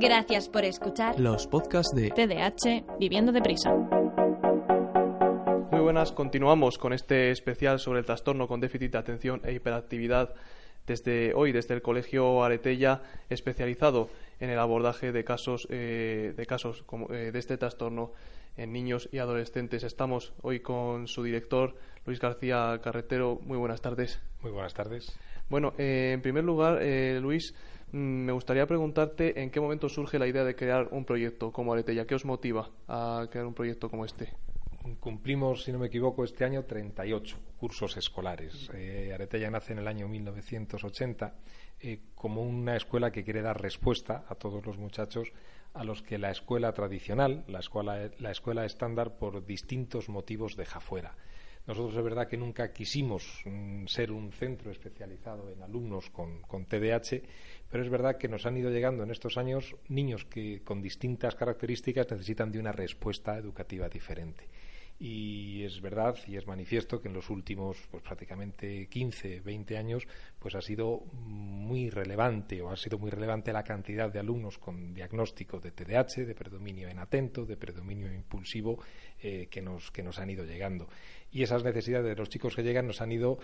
Gracias por escuchar los podcasts de TDAH Viviendo Deprisa. Muy buenas, continuamos con este especial sobre el trastorno con déficit de atención e hiperactividad desde hoy, desde el Colegio Aretella, especializado en el abordaje de casos, eh, de, casos como, eh, de este trastorno en niños y adolescentes. Estamos hoy con su director, Luis García Carretero. Muy buenas tardes. Muy buenas tardes. Bueno, eh, en primer lugar, Luis, Mm, me gustaría preguntarte en qué momento surge la idea de crear un proyecto como Aretella. ¿Qué os motiva a crear un proyecto como este? Cumplimos, si no me equivoco, este año 38 cursos escolares. Eh, Aretella nace en el año 1980 eh, como una escuela que quiere dar respuesta a todos los muchachos a los que la escuela tradicional, la escuela, la escuela estándar, por distintos motivos deja fuera. Nosotros es verdad que nunca quisimos mm, ser un centro especializado en alumnos con, con TDAH, pero es verdad que nos han ido llegando en estos años niños que con distintas características necesitan de una respuesta educativa diferente. Y es verdad y es manifiesto que en los últimos pues, prácticamente 15, 20 años pues ha sido muy relevante o ha sido muy relevante la cantidad de alumnos con diagnóstico de TDAH, de predominio en atento, de predominio impulsivo eh, que, nos, que nos han ido llegando. Y esas necesidades de los chicos que llegan nos han ido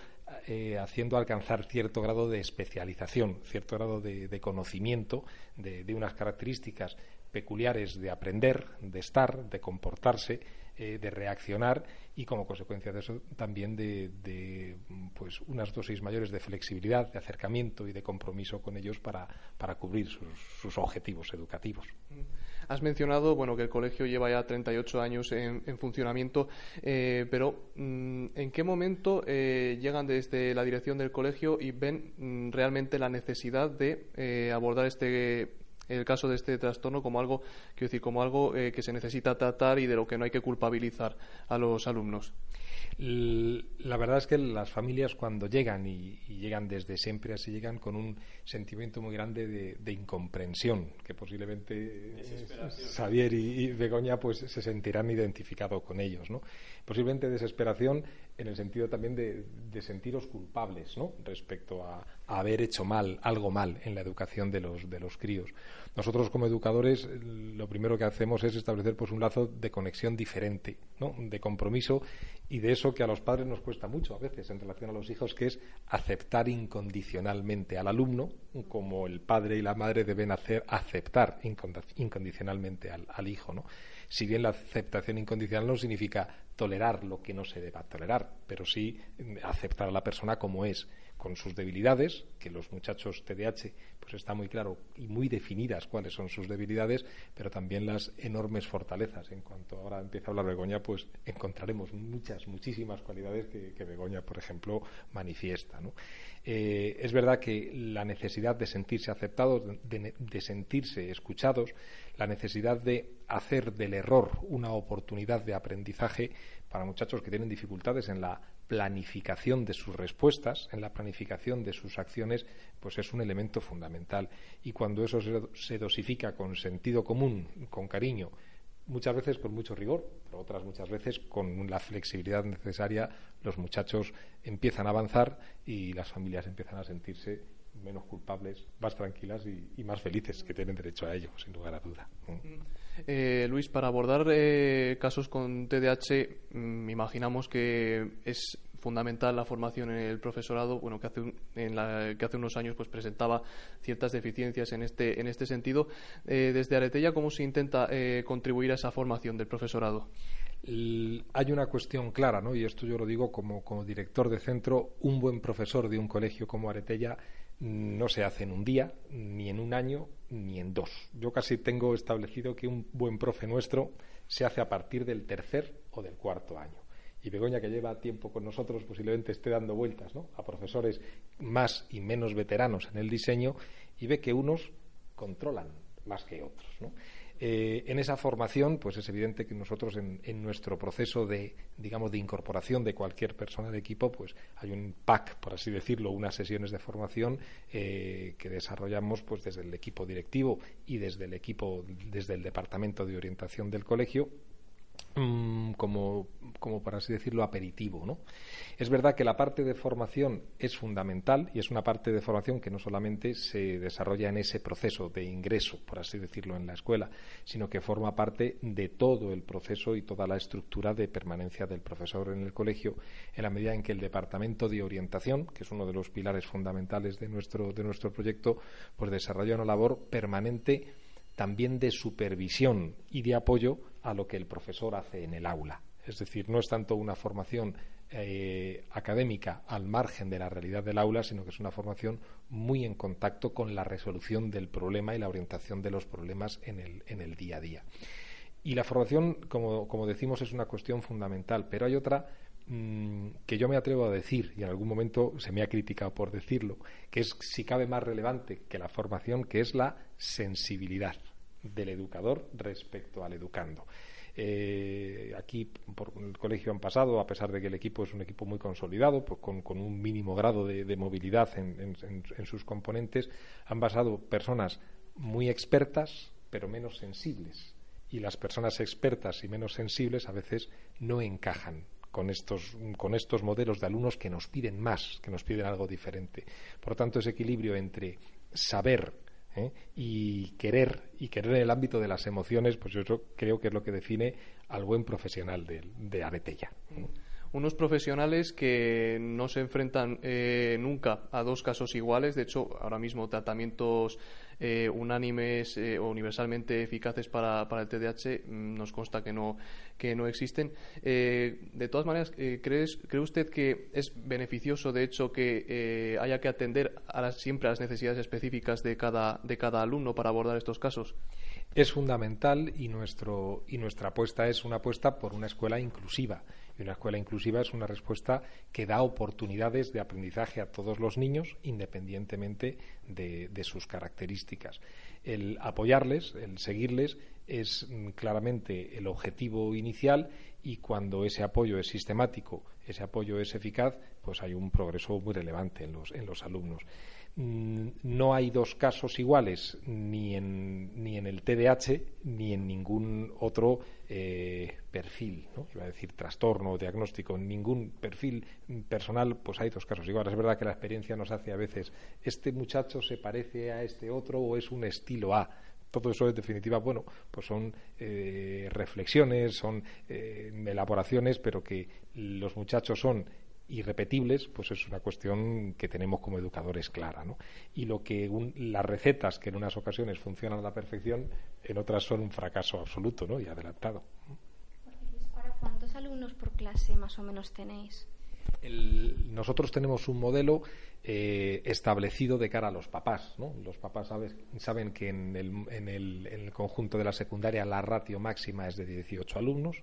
eh, haciendo alcanzar cierto grado de especialización, cierto grado de, conocimiento de, unas características peculiares de aprender, de estar, de comportarse, eh, de reaccionar y como consecuencia de eso también de, pues unas dosis mayores de flexibilidad, de acercamiento y de compromiso con ellos para, cubrir sus, objetivos educativos. Has mencionado bueno, que el colegio lleva ya 38 años en, funcionamiento, eh, pero mm, ¿en qué momento eh, llegan desde la dirección del colegio y ven mm, realmente la necesidad de abordar este el caso de este trastorno como algo, quiero decir, como algo eh, que se necesita tratar y de lo que no hay que culpabilizar a los alumnos. La verdad es que las familias cuando llegan y, llegan desde siempre así llegan con un sentimiento muy grande de, incomprensión que posiblemente Xavier y, Begoña pues se sentirán identificados con ellos, ¿no? Posiblemente desesperación en el sentido también de, sentiros culpables, ¿no? Respecto a, a, haber hecho mal, algo mal en la educación de los de los críos. Nosotros como educadores lo primero que hacemos es establecer pues un lazo de conexión diferente, ¿no? de compromiso y de eso que a los padres nos cuesta mucho a veces en relación a los hijos, que es aceptar incondicionalmente al alumno, como el padre y la madre deben hacer aceptar incondicionalmente al, al hijo, ¿no? Si bien la aceptación incondicional no significa tolerar lo que no se deba tolerar, pero sí aceptar a la persona como es con sus debilidades, que los muchachos TDAH pues está muy claro y muy definidas cuáles son sus debilidades, pero también las enormes fortalezas. En cuanto ahora empieza a hablar Begoña, pues encontraremos muchas, muchísimas cualidades que, Begoña, por ejemplo, manifiesta. Eh, es verdad que la necesidad de sentirse aceptados, de sentirse escuchados, la necesidad de hacer del error una oportunidad de aprendizaje para muchachos que tienen dificultades en la planificación de sus respuestas, en la planificación de sus acciones, pues es un elemento fundamental. Y cuando eso se dosifica con sentido común, con cariño, muchas veces con mucho rigor, pero otras muchas veces con la flexibilidad necesaria, los muchachos empiezan a avanzar y las familias empiezan a sentirse menos culpables, más tranquilas y, más felices, que tienen derecho a ello, sin lugar a duda. Eh, Luis, para abordar eh, casos con TDAH, mm, imaginamos que es fundamental la formación en el profesorado, bueno, que hace, en la, que hace unos años pues presentaba ciertas deficiencias en este, en este sentido. Eh, desde Aretella, ¿cómo se intenta contribuir a esa formación del profesorado? hay una cuestión clara, ¿no? y esto yo lo digo como, como director de centro, un buen profesor de un colegio como Aretella no se hace en un día, ni en un año, ni en dos. Yo casi tengo establecido que un buen profe nuestro se hace a partir del tercer o del cuarto año. Y Begoña, que lleva tiempo con nosotros, posiblemente esté dando vueltas a profesores más y menos veteranos en el diseño y ve que unos controlan más que otros. ¿no? Eh, en esa formación, pues es evidente que nosotros en, nuestro proceso de, digamos, de incorporación de cualquier persona de equipo, pues hay un pack, por así decirlo, unas sesiones de formación eh, que desarrollamos pues desde el equipo directivo y desde el equipo, desde el departamento de orientación del colegio mm, como, como, por así decirlo, aperitivo. ¿no? Es verdad que la parte de formación es fundamental y es una parte de formación que no solamente se desarrolla en ese proceso de ingreso, por así decirlo, en la escuela, sino que forma parte de todo el proceso y toda la estructura de permanencia del profesor en el colegio, en la medida en que el Departamento de Orientación, que es uno de los pilares fundamentales de nuestro, de nuestro proyecto, pues desarrolla una labor permanente también de supervisión y de apoyo a lo que el profesor hace en el aula. Es decir, no es tanto una formación eh, académica al margen de la realidad del aula, sino que es una formación muy en contacto con la resolución del problema y la orientación de los problemas en el, día a día. Y la formación, como, como decimos, es una cuestión fundamental, pero hay otra mm, que yo me atrevo a decir, y en algún momento se me ha criticado por decirlo, que es, si cabe, más relevante que la formación, que es la sensibilidad del educador respecto al educando. Eh, aquí por el colegio han pasado, a pesar de que el equipo es un equipo muy consolidado, pues con, un mínimo grado de, movilidad en, sus componentes, han pasado personas muy expertas, pero menos sensibles. Y las personas expertas y menos sensibles a veces no encajan con estos, con estos modelos de alumnos que nos piden más, que nos piden algo diferente. Por tanto, ese equilibrio entre saber ¿eh? y querer y querer en el ámbito de las emociones pues yo creo que es lo que define al buen profesional de, de Aretella unos profesionales que no se enfrentan eh, nunca a dos casos iguales. De hecho, ahora mismo tratamientos eh, unánimes eh, o universalmente eficaces para, el TDAH mm, nos consta que no, que no existen. de todas maneras, ¿crees, ¿cree usted que es beneficioso, de hecho, que haya que atender siempre a las necesidades específicas de cada, de cada alumno para abordar estos casos? Es fundamental y, nuestro, y nuestra apuesta es una apuesta por una escuela inclusiva y una escuela inclusiva es una respuesta que da oportunidades de aprendizaje a todos los niños, independientemente de, sus características. El apoyarles, el seguirles, es mm, claramente el objetivo inicial y cuando ese apoyo es sistemático, ese apoyo es eficaz, pues hay un progreso muy relevante en los, en los alumnos. Mm, no hay dos casos iguales ni en, ni en el TDAH ni en ningún otro eh, perfil, ¿no? iba a decir trastorno o diagnóstico, ningún perfil personal, pues hay dos casos iguales. Es verdad que la experiencia nos hace a veces, este muchacho se parece a este otro o es un estilo A. Todo eso, en definitiva, bueno, pues son eh, reflexiones, son eh, elaboraciones, pero que los muchachos son irrepetibles, pues es una cuestión que tenemos como educadores clara. ¿no? Y lo que las recetas que en unas ocasiones funcionan a la perfección, en otras son un fracaso absoluto ¿no? y adelantado. ¿Para cuántos alumnos por clase más o menos tenéis? nosotros tenemos un modelo eh, establecido de cara a los papás. ¿no? Los papás saben que en el, en, el, en el, conjunto de la secundaria la ratio máxima es de 18 alumnos,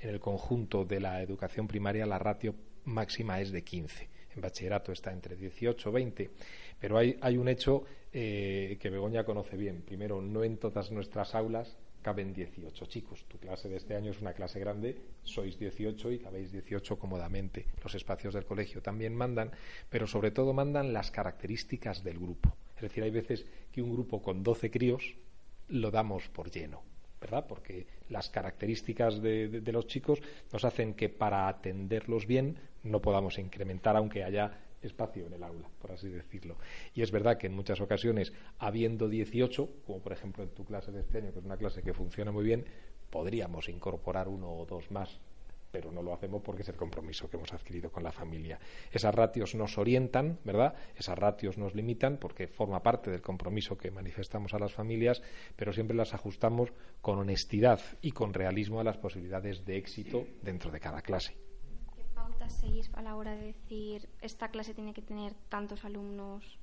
en el conjunto de la educación primaria la ratio máxima es de 15. En bachillerato está entre 18 y 20. Pero hay, hay un hecho eh, que Begoña conoce bien. Primero, no en todas nuestras aulas caben 18 chicos. Tu clase de este año es una clase grande, sois 18 y cabéis 18 cómodamente. Los espacios del colegio también mandan, pero sobre todo mandan las características del grupo. Es decir, hay veces que un grupo con 12 críos lo damos por lleno ¿verdad? Porque las características de, los chicos nos hacen que para atenderlos bien no podamos incrementar, aunque haya espacio en el aula, por así decirlo. Y es verdad que en muchas ocasiones, habiendo 18, como por ejemplo en tu clase de este año, que es una clase que funciona muy bien, podríamos incorporar uno o dos más pero no lo hacemos porque es el compromiso que hemos adquirido con la familia. Esas ratios nos orientan, ¿verdad? Esas ratios nos limitan porque forma parte del compromiso que manifestamos a las familias, pero siempre las ajustamos con honestidad y con realismo a las posibilidades de éxito dentro de cada clase. ¿Qué pautas a la hora de decir esta clase tiene que tener tantos alumnos?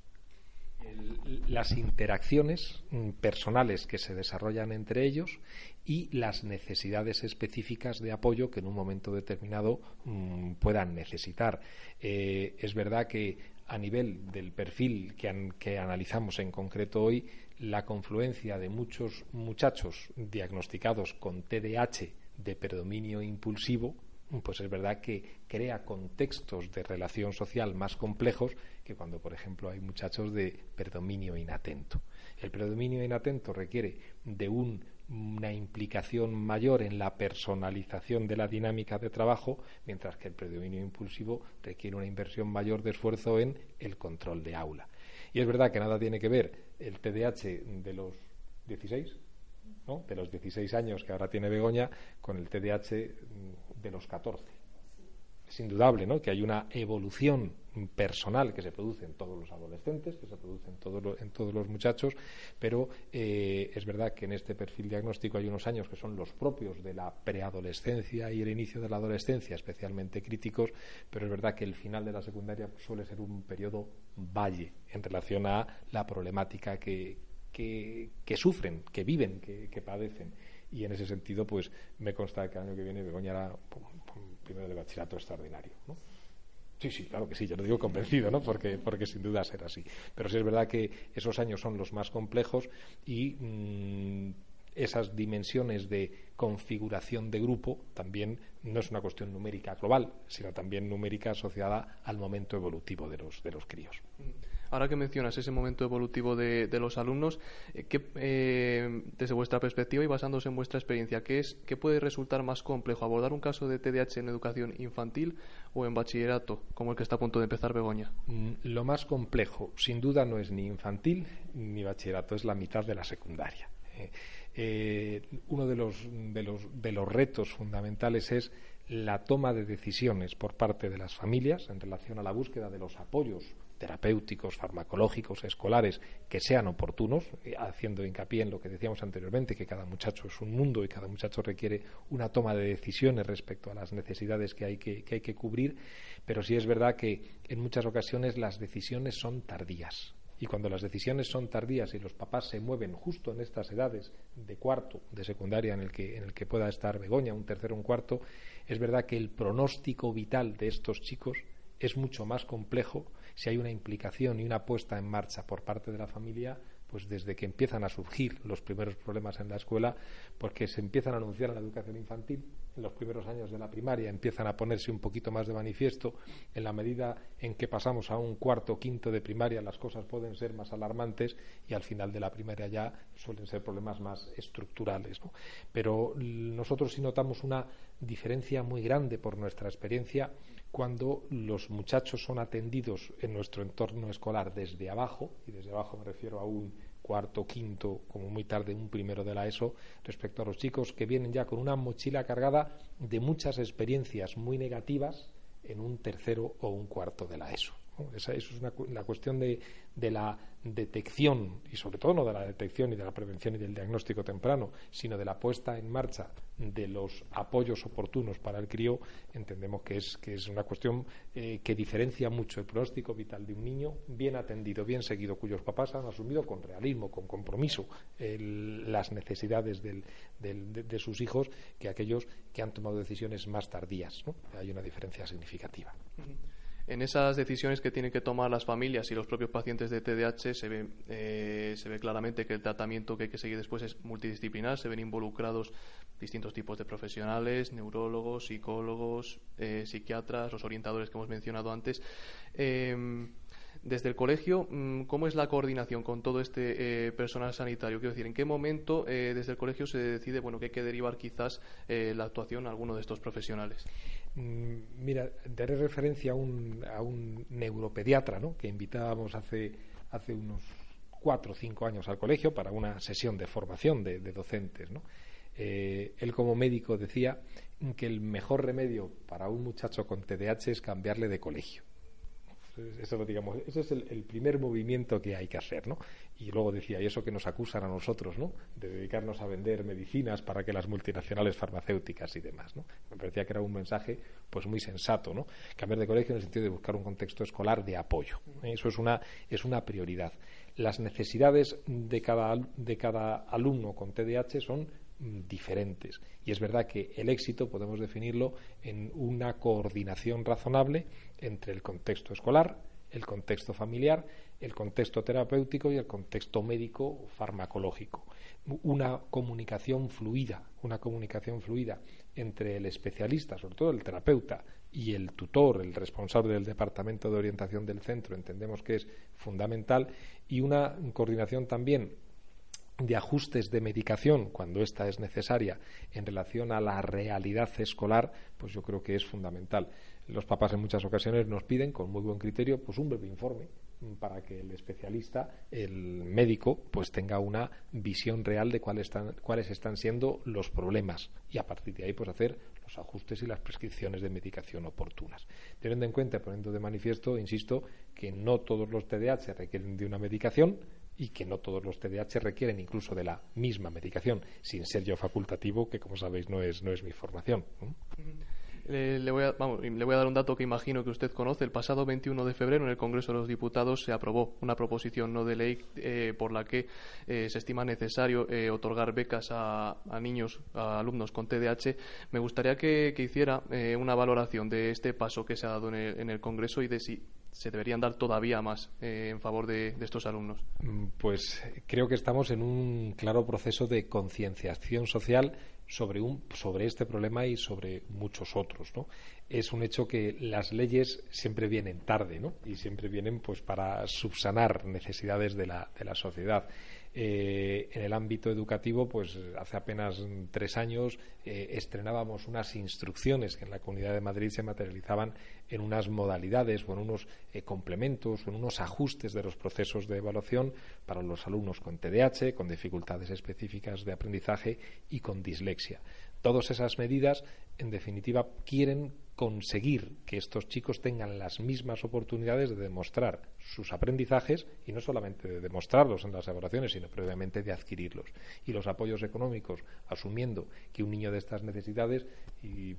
las interacciones mm, personales que se desarrollan entre ellos y las necesidades específicas de apoyo que en un momento determinado mm, puedan necesitar. Eh, es verdad que a nivel del perfil que, analizamos en concreto hoy, la confluencia de muchos muchachos diagnosticados con TDAH de predominio impulsivo, pues es verdad que crea contextos de relación social más complejos que cuando, por ejemplo, hay muchachos de predominio inatento. El predominio inatento requiere de un una implicación mayor en la personalización de la dinámica de trabajo, mientras que el predominio impulsivo requiere una inversión mayor de esfuerzo en el control de aula. Y es verdad que nada tiene que ver el TDAH de los 16, ¿no? de los 16 años que ahora tiene Begoña, con el TDAH de los 14 es indudable ¿no? que hay una evolución personal que se produce en todos los adolescentes, que se produce en, en todos los muchachos, pero eh, es verdad que en este perfil diagnóstico hay unos años que son los propios de la preadolescencia y el inicio de la adolescencia, especialmente críticos, pero es verdad que el final de la secundaria suele ser un periodo valle en relación a la problemática que, que, sufren, que viven, que padecen y en ese sentido pues me consta que el año que viene Begoña hará primero de bachillerato extraordinario. Sí, sí, claro que sí, yo lo digo convencido, ¿no? Porque, porque sin duda será así. Pero sí es verdad que esos años son los más complejos y mm, esas dimensiones de configuración de grupo también no es una cuestión numérica global, sino también numérica asociada al momento evolutivo de los, de los críos. Ahora que mencionas ese momento evolutivo de, los alumnos, eh, ¿qué, eh, desde vuestra perspectiva y basándose en vuestra experiencia, ¿qué, es, ¿qué puede resultar más complejo? ¿Abordar un caso de TDAH en educación infantil o en bachillerato, como el que está a punto de empezar Begoña? Mm, lo más complejo, sin duda, no es ni infantil ni bachillerato, es la mitad de la secundaria. Eh, uno de los, de, los, de los retos fundamentales es la toma de decisiones por parte de las familias en relación a la búsqueda de los apoyos terapéuticos, farmacológicos, escolares, que sean oportunos, eh, haciendo hincapié en lo que decíamos anteriormente, que cada muchacho es un mundo y cada muchacho requiere una toma de decisiones respecto a las necesidades que hay que, que hay que cubrir, pero sí es verdad que en muchas ocasiones las decisiones son tardías. Y cuando las decisiones son tardías y los papás se mueven justo en estas edades de cuarto, de secundaria, en el que, en el que pueda estar Begoña, un tercero, un cuarto, es verdad que el pronóstico vital de estos chicos es mucho más complejo si hay una implicación y una puesta en marcha por parte de la familia, pues desde que empiezan a surgir los primeros problemas en la escuela, porque se empiezan a anunciar en la educación infantil, en los primeros años de la primaria empiezan a ponerse un poquito más de manifiesto, en la medida en que pasamos a un cuarto o quinto de primaria las cosas pueden ser más alarmantes y al final de la primaria ya suelen ser problemas más estructurales. Pero nosotros sí notamos una diferencia muy grande por nuestra experiencia cuando los muchachos son atendidos en nuestro entorno escolar desde abajo, y desde abajo me refiero a un cuarto, quinto, como muy tarde un primero de la ESO, respecto a los chicos que vienen ya con una mochila cargada de muchas experiencias muy negativas en un tercero o un cuarto de la ESO. Esa, es una, la cuestión de, de, la detección, y sobre todo no de la detección y de la prevención y del diagnóstico temprano, sino de la puesta en marcha de los apoyos oportunos para el crío, entendemos que es, que es una cuestión eh, que diferencia mucho el pronóstico vital de un niño bien atendido, bien seguido, cuyos papás han asumido con realismo, con compromiso, las necesidades del, de, sus hijos que aquellos que han tomado decisiones más tardías. Hay una diferencia significativa en esas decisiones que tienen que tomar las familias y los propios pacientes de TDAH se ve, eh, se ve claramente que el tratamiento que hay que seguir después es multidisciplinar, se ven involucrados distintos tipos de profesionales, neurólogos, psicólogos, eh, psiquiatras, los orientadores que hemos mencionado antes. Eh, desde el colegio, mm, ¿cómo es la coordinación con todo este personal sanitario? Quiero decir, ¿en qué momento desde el colegio se decide bueno, que hay que derivar quizás la actuación a alguno de estos profesionales? Mm, mira, daré referencia a un, a un neuropediatra ¿no? que invitábamos hace, hace unos cuatro o cinco años al colegio para una sesión de formación de, docentes. ¿no? Eh, él como médico decía que el mejor remedio para un muchacho con TDAH es cambiarle de colegio. Eso, digamos, ese es el, primer movimiento que hay que hacer, ¿no? Y luego decía, y eso que nos acusan a nosotros, ¿no? De dedicarnos a vender medicinas para que las multinacionales farmacéuticas y demás, ¿no? Me parecía que era un mensaje, pues muy sensato, ¿no? Cambiar de colegio en el sentido de buscar un contexto escolar de apoyo. Eso es una, es una prioridad. Las necesidades de cada, de cada alumno con TDAH son diferentes. Y es verdad que el éxito podemos definirlo en una coordinación razonable entre el contexto escolar, el contexto familiar, el contexto terapéutico y el contexto médico farmacológico. Una comunicación fluida, una comunicación fluida entre el especialista, sobre todo el terapeuta, y el tutor, el responsable del departamento de orientación del centro, entendemos que es fundamental, y una coordinación también de ajustes de medicación cuando esta es necesaria en relación a la realidad escolar, pues yo creo que es fundamental. Los papás en muchas ocasiones nos piden, con muy buen criterio, pues un breve informe para que el especialista, el médico, pues tenga una visión real de cuáles están, cuáles están siendo los problemas y a partir de ahí pues hacer los ajustes y las prescripciones de medicación oportunas. Teniendo en cuenta, poniendo de manifiesto, insisto, que no todos los TDAH requieren de una medicación, y que no todos los TDAH requieren incluso de la misma medicación, sin ser yo facultativo, que como sabéis no es, no es mi formación. le, voy a, dar un dato que imagino que usted conoce. El pasado 21 de febrero en el Congreso de los Diputados se aprobó una proposición no de ley eh, por la que eh, se estima necesario eh, otorgar becas a, niños, a alumnos con TDAH. Me gustaría que, hiciera una valoración de este paso que se ha dado en el Congreso y de si se deberían dar todavía más eh, en favor de, estos alumnos? Mm, pues creo que estamos en un claro proceso de concienciación social sobre, un, sobre este problema y sobre muchos otros. ¿no? Es un hecho que las leyes siempre vienen tarde ¿no? y siempre vienen pues, para subsanar necesidades de la, de la sociedad. Eh, en el ámbito educativo, pues hace apenas tres años eh, estrenábamos unas instrucciones que en la Comunidad de Madrid se materializaban en unas modalidades o en unos eh, complementos o en unos ajustes de los procesos de evaluación para los alumnos con TDAH, con dificultades específicas de aprendizaje y con dislexia. Todas esas medidas, en definitiva, quieren conseguir que estos chicos tengan las mismas oportunidades de demostrar sus aprendizajes y no solamente de demostrarlos en las evaluaciones, sino previamente de adquirirlos. Y los apoyos económicos, asumiendo que un niño de estas necesidades, y,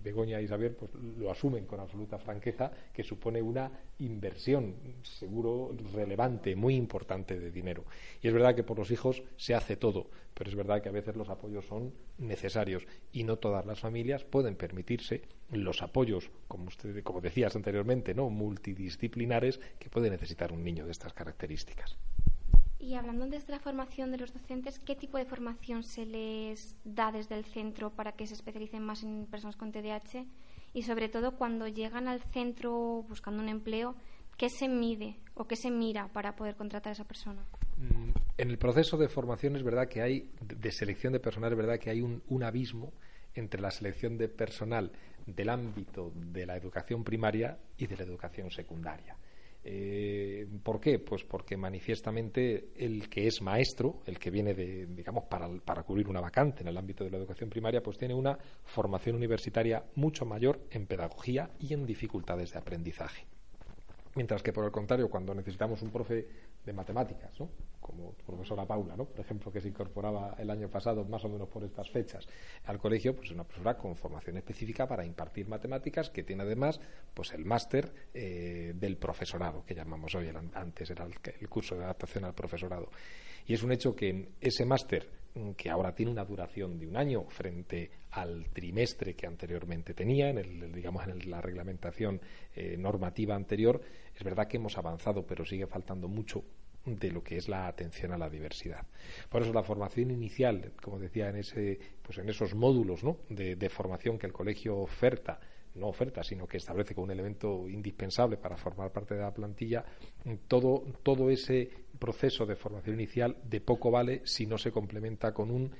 Begoña y Isabel pues, lo asumen con absoluta franqueza, que supone una inversión, seguro, relevante, muy importante de dinero. Y es verdad que por los hijos se hace todo, pero es verdad que a veces los apoyos son necesarios y no todas las familias pueden permitirse los apoyos, como, usted, como decías anteriormente, ¿no? multidisciplinares que puede necesitar un niño de estas características. Y hablando de esta formación de los docentes, ¿qué tipo de formación se les da desde el centro para que se especialicen más en personas con TDAH? Y sobre todo cuando llegan al centro buscando un empleo, ¿qué se mide o qué se mira para poder contratar a esa persona? Mm, en el proceso de formación es verdad que hay, de selección de personal, es verdad que hay un abismo entre la selección de personal del ámbito de la educación primaria y de la educación secundaria. Eh, ¿Por qué? Pues porque manifiestamente el que es maestro, el que viene de, digamos, para, para, cubrir una vacante en el ámbito de la educación primaria, pues tiene una formación universitaria mucho mayor en pedagogía y en dificultades de aprendizaje. Mientras que, por el contrario, cuando necesitamos un profe de matemáticas, ¿no? como profesora Paula, ¿no? por ejemplo, que se incorporaba el año pasado, más o menos por estas fechas, al colegio, pues es una profesora con formación específica para impartir matemáticas, que tiene además pues el máster eh, del profesorado, que llamamos hoy, antes era el, curso de adaptación al profesorado. Y es un hecho que en ese máster, mm, que ahora tiene una duración de un año frente al trimestre que anteriormente tenía, en el, digamos en la reglamentación eh, normativa anterior, es verdad que hemos avanzado, pero sigue faltando mucho de lo que es la atención a la diversidad. Por eso la formación inicial, como decía en ese, pues en esos módulos de, formación que el colegio oferta, no oferta, sino que establece como un elemento indispensable para formar parte de la plantilla, todo, todo ese proceso de formación inicial de poco vale si no se complementa con un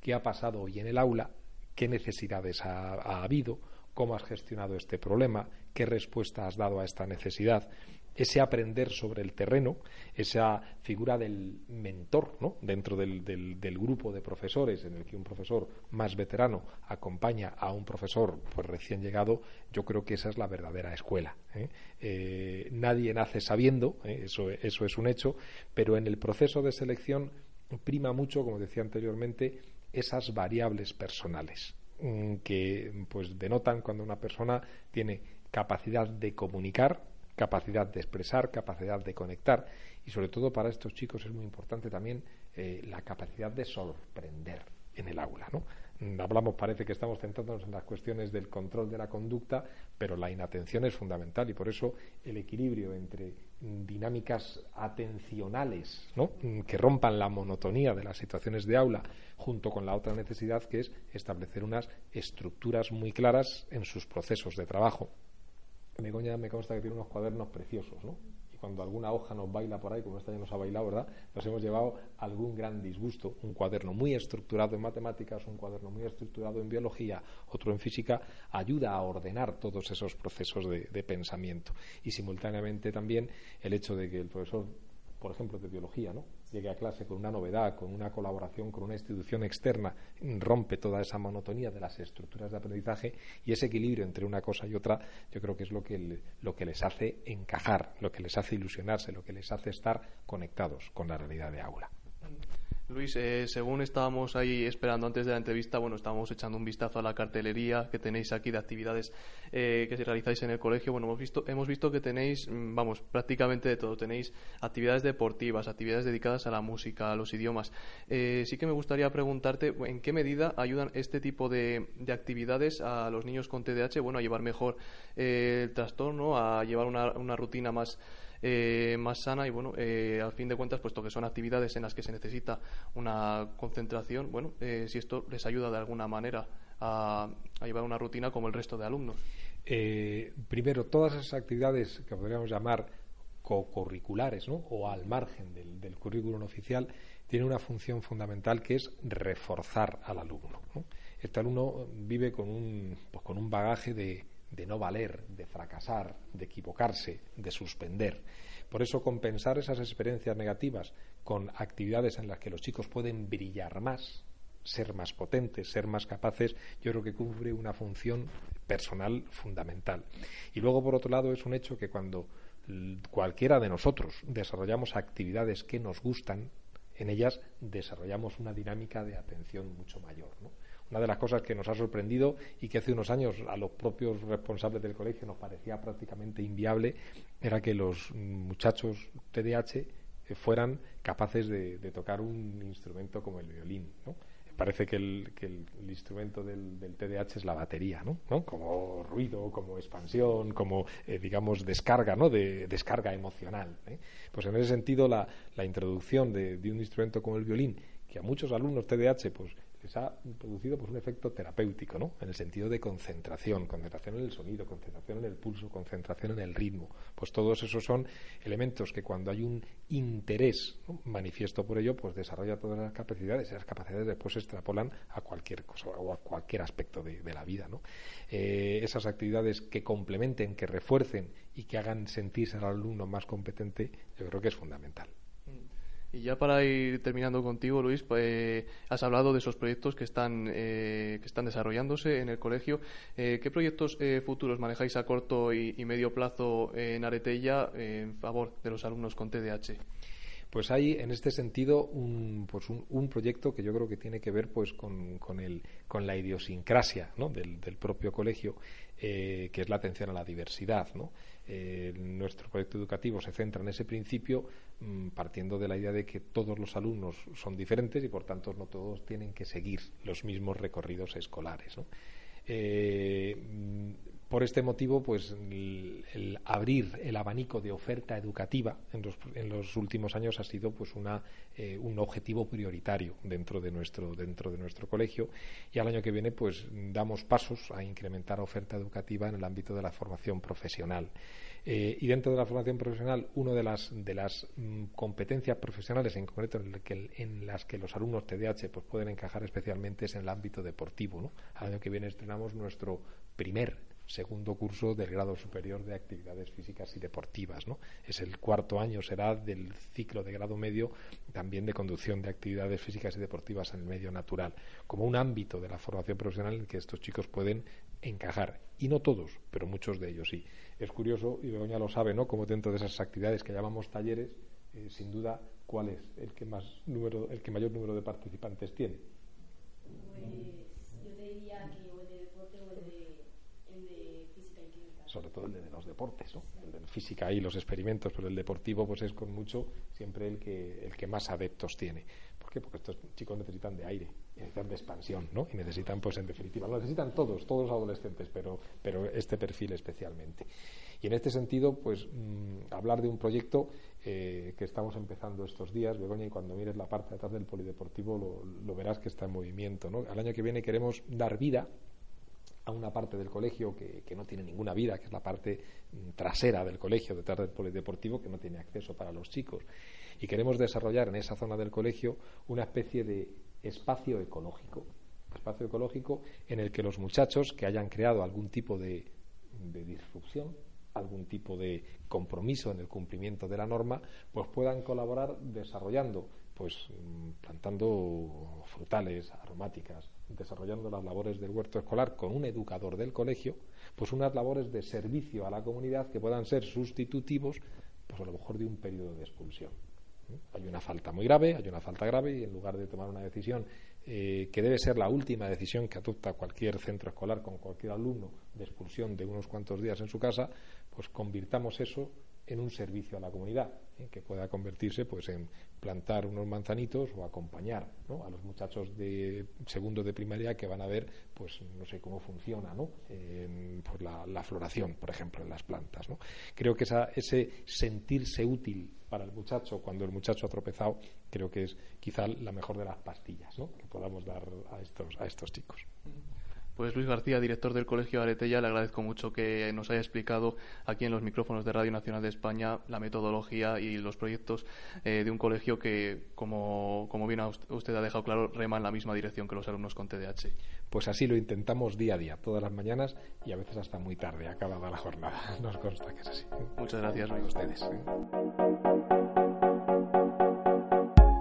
qué ha pasado hoy en el aula, qué necesidades ha habido, cómo has gestionado este problema, qué respuesta has dado a esta necesidad ese aprender sobre el terreno, esa figura del mentor ¿no? dentro del, del, grupo de profesores en el que un profesor más veterano acompaña a un profesor pues, recién llegado, yo creo que esa es la verdadera escuela. ¿eh? Eh, nadie nace sabiendo, ¿eh? eso, eso es un hecho, pero en el proceso de selección prima mucho, como decía anteriormente, esas variables personales mm, que pues denotan cuando una persona tiene capacidad de comunicar capacidad de expresar, capacidad de conectar y sobre todo para estos chicos es muy importante también eh, la capacidad de sorprender en el aula. ¿no? Mm, hablamos, parece que estamos centrándonos en las cuestiones del control de la conducta, pero la inatención es fundamental y por eso el equilibrio entre dinámicas atencionales ¿no? Mm, que rompan la monotonía de las situaciones de aula junto con la otra necesidad que es establecer unas estructuras muy claras en sus procesos de trabajo Begoña me consta que tiene unos cuadernos preciosos, ¿no? Y cuando alguna hoja nos baila por ahí, como este año nos ha bailado, ¿verdad? Nos hemos llevado algún gran disgusto, un cuaderno muy estructurado en matemáticas, un cuaderno muy estructurado en biología, otro en física, ayuda a ordenar todos esos procesos de, de pensamiento. Y simultáneamente también el hecho de que el profesor por ejemplo, de biología, ¿no? Llegue a clase con una novedad, con una colaboración con una institución externa, rompe toda esa monotonía de las estructuras de aprendizaje y ese equilibrio entre una cosa y otra, yo creo que es lo que, lo que les hace encajar, lo que les hace ilusionarse, lo que les hace estar conectados con la realidad de aula. Luis, eh, según estábamos ahí esperando antes de la entrevista, bueno, estábamos echando un vistazo a la cartelería que tenéis aquí de actividades eh, que se realizáis en el colegio. Bueno, hemos visto, hemos visto que tenéis, mm, vamos, prácticamente de todo. Tenéis actividades deportivas, actividades dedicadas a la música, a los idiomas. Eh, sí que me gustaría preguntarte en qué medida ayudan este tipo de, actividades a los niños con TDAH, bueno, a llevar mejor el trastorno, a llevar una, una rutina más eh, más sana y bueno, eh, al fin de cuentas, puesto que son actividades en las que se necesita una concentración, bueno, eh, si esto les ayuda de alguna manera a, llevar una rutina como el resto de alumnos. primero, todas esas actividades que podríamos llamar co-curriculares ¿no? o al margen del, currículum oficial tienen una función fundamental que es reforzar al alumno. Este alumno vive con un, pues, con un bagaje de, de no valer, de fracasar, de equivocarse, de suspender. Por eso compensar esas experiencias negativas con actividades en las que los chicos pueden brillar más, ser más potentes, ser más capaces, yo creo que cubre una función personal fundamental. Y luego, por otro lado, es un hecho que cuando cualquiera de nosotros desarrollamos actividades que nos gustan, en ellas desarrollamos una dinámica de atención mucho mayor. ¿no? Una de las cosas que nos ha sorprendido y que hace unos años a los propios responsables del colegio nos parecía prácticamente inviable era que los muchachos TDAH eh, fueran capaces de, tocar un instrumento como el violín. Parece que el, instrumento del, TDAH es la batería, ¿no? Como ruido, como expansión, como, eh, digamos, descarga, ¿no? De descarga emocional. ¿eh? Pues en ese sentido, la, introducción de, de, un instrumento como el violín, que a muchos alumnos TDAH, pues se ha producido pues, un efecto terapéutico, ¿no? En el sentido de concentración, concentración en el sonido, concentración en el pulso, concentración en el ritmo. Pues todos esos son elementos que cuando hay un interés manifiesto por ello, pues desarrolla todas las capacidades. Esas capacidades después se extrapolan a cualquier cosa o a cualquier aspecto de, la vida, ¿no? Eh, esas actividades que complementen, que refuercen y que hagan sentirse al alumno más competente, yo creo que es fundamental. Y ya para ir terminando contigo, Luis, pues, has hablado de esos proyectos que están, eh, que están desarrollándose en el colegio. Eh, ¿Qué proyectos eh, futuros manejáis a corto y, medio plazo en Aretella en favor de los alumnos con TDAH? Pues hay en este sentido un, pues un, proyecto que yo creo que tiene que ver pues con, con, el, con la idiosincrasia del, del, propio colegio, que es la atención a la diversidad. ¿no? Eh, nuestro proyecto educativo se centra en ese principio mm, partiendo de la idea de que todos los alumnos son diferentes y por tanto no todos tienen que seguir los mismos recorridos escolares. Eh, por este motivo, pues el, abrir el abanico de oferta educativa en los, en los últimos años ha sido pues eh, un objetivo prioritario dentro de nuestro dentro de nuestro colegio y al año que viene pues damos pasos a incrementar oferta educativa en el ámbito de la formación profesional. Eh, y dentro de la formación profesional, una de las, de las mm, competencias profesionales en concreto en, que, en, las que los alumnos TDAH pues, pueden encajar especialmente es en el ámbito deportivo. ¿no? Al año que viene estrenamos nuestro primer segundo curso del grado superior de actividades físicas y deportivas. ¿no? Es el cuarto año, será del ciclo de grado medio también de conducción de actividades físicas y deportivas en el medio natural, como un ámbito de la formación profesional en que estos chicos pueden encajar. Y no todos, pero muchos de ellos sí. Es curioso, y Begoña lo sabe, ¿no? como dentro de esas actividades que llamamos talleres, eh, sin duda, ¿cuál es el que, más número, el que mayor número de participantes tiene? Pues yo te diría que sobre todo el de los deportes, ¿no? el de física y los experimentos, pero el deportivo pues es con mucho siempre el que, el que más adeptos tiene. ¿Por qué? Porque estos chicos necesitan de aire, necesitan de expansión, ¿no? Y necesitan, pues en definitiva, lo necesitan todos, todos adolescentes, pero, pero este perfil especialmente. Y en este sentido, pues mm, hablar de un proyecto eh, que estamos empezando estos días, Begoña, y cuando mires la parte de atrás del polideportivo lo, lo verás que está en movimiento, ¿no? Al año que viene queremos dar vida a una parte del colegio que, no tiene ninguna vida, que es la parte mm, trasera del colegio, detrás del polideportivo, que no tiene acceso para los chicos. Y queremos desarrollar en esa zona del colegio una especie de espacio ecológico, espacio ecológico en el que los muchachos que hayan creado algún tipo de, de disrupción, algún tipo de compromiso en el cumplimiento de la norma, pues puedan colaborar desarrollando, pues mm, plantando frutales, aromáticas, desarrollando las labores del huerto escolar con un educador del colegio, pues unas labores de servicio a la comunidad que puedan ser sustitutivos, pues a lo mejor de un periodo de expulsión. ¿Mm? Hay una falta muy grave, hay una falta grave y en lugar de tomar una decisión eh, que debe ser la última decisión que adopta cualquier centro escolar con cualquier alumno de expulsión de unos cuantos días en su casa, pues convirtamos eso en un servicio a la comunidad, ¿eh? que pueda convertirse pues en plantar unos manzanitos o acompañar a los muchachos de segundo de primaria que van a ver pues no sé cómo funciona ¿no? por la, floración por ejemplo en las plantas ¿no? creo que esa, ese sentirse útil para el muchacho cuando el muchacho ha tropezado creo que es quizá la mejor de las pastillas que podamos dar a estos a estos chicos pues Luis García, director del Colegio Aretella, le agradezco mucho que nos haya explicado aquí en los micrófonos de Radio Nacional de España la metodología y los proyectos eh, de un colegio que, como, como bien usted ha dejado claro, rema en la misma dirección que los alumnos con TDAH. Pues así lo intentamos día a día, todas las mañanas y a veces hasta muy tarde, acabada la jornada. Nos consta que es así. Muchas gracias, a ustedes.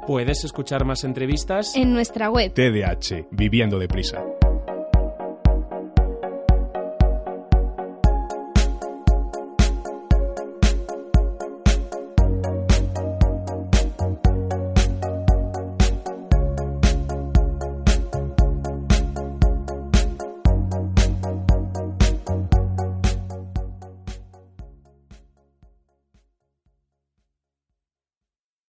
Puedes escuchar más entrevistas en nuestra web TDH, Viviendo Deprisa.